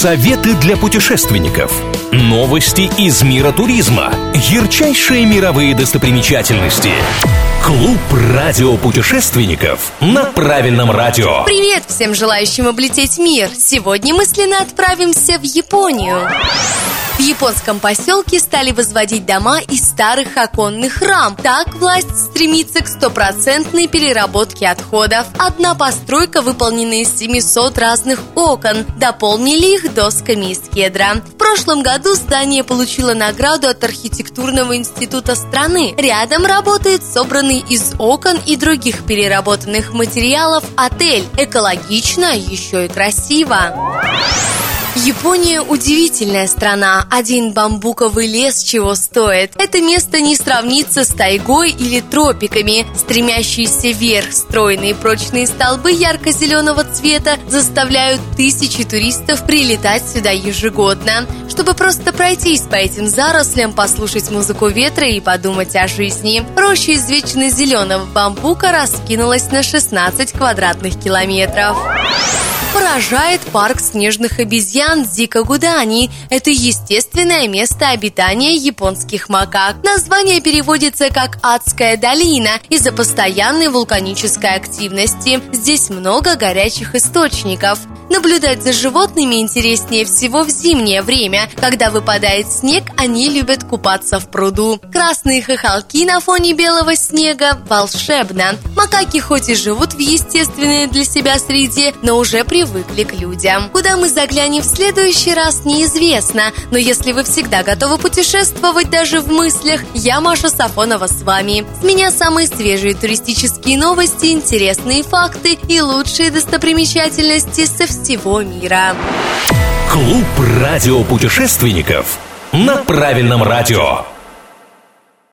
Советы для путешественников. Новости из мира туризма. Ярчайшие мировые достопримечательности. Клуб радиопутешественников на правильном радио. Привет всем желающим облететь мир! Сегодня мысленно отправимся в Японию. В японском поселке стали возводить дома из старых оконных рам. Так власть стремится к стопроцентной переработке отходов. Одна постройка выполнена из 700 разных окон. Дополнили их досками из кедра. В прошлом году здание получило награду от архитектурного института страны. Рядом работает собранный из окон и других переработанных материалов отель. Экологично, еще и красиво. Япония удивительная страна. Один бамбуковый лес чего стоит. Это место не сравнится с тайгой или тропиками. Стремящиеся вверх стройные прочные столбы ярко-зеленого цвета заставляют тысячи туристов прилетать сюда ежегодно. Чтобы просто пройтись по этим зарослям, послушать музыку ветра и подумать о жизни. Роща из вечно зеленого бамбука раскинулась на 16 квадратных километров поражает парк снежных обезьян Зикагудани. Это естественное место обитания японских макак. Название переводится как «Адская долина» из-за постоянной вулканической активности. Здесь много горячих источников. Наблюдать за животными интереснее всего в зимнее время. Когда выпадает снег, они любят купаться в пруду. Красные хохолки на фоне белого снега – волшебно. Макаки хоть и живут в естественной для себя среде, но уже привыкли к людям. Куда мы заглянем в следующий раз, неизвестно. Но если вы всегда готовы путешествовать даже в мыслях, я Маша Сафонова с вами. С меня самые свежие туристические новости, интересные факты и лучшие достопримечательности со всего мира. Клуб радиопутешественников на правильном радио.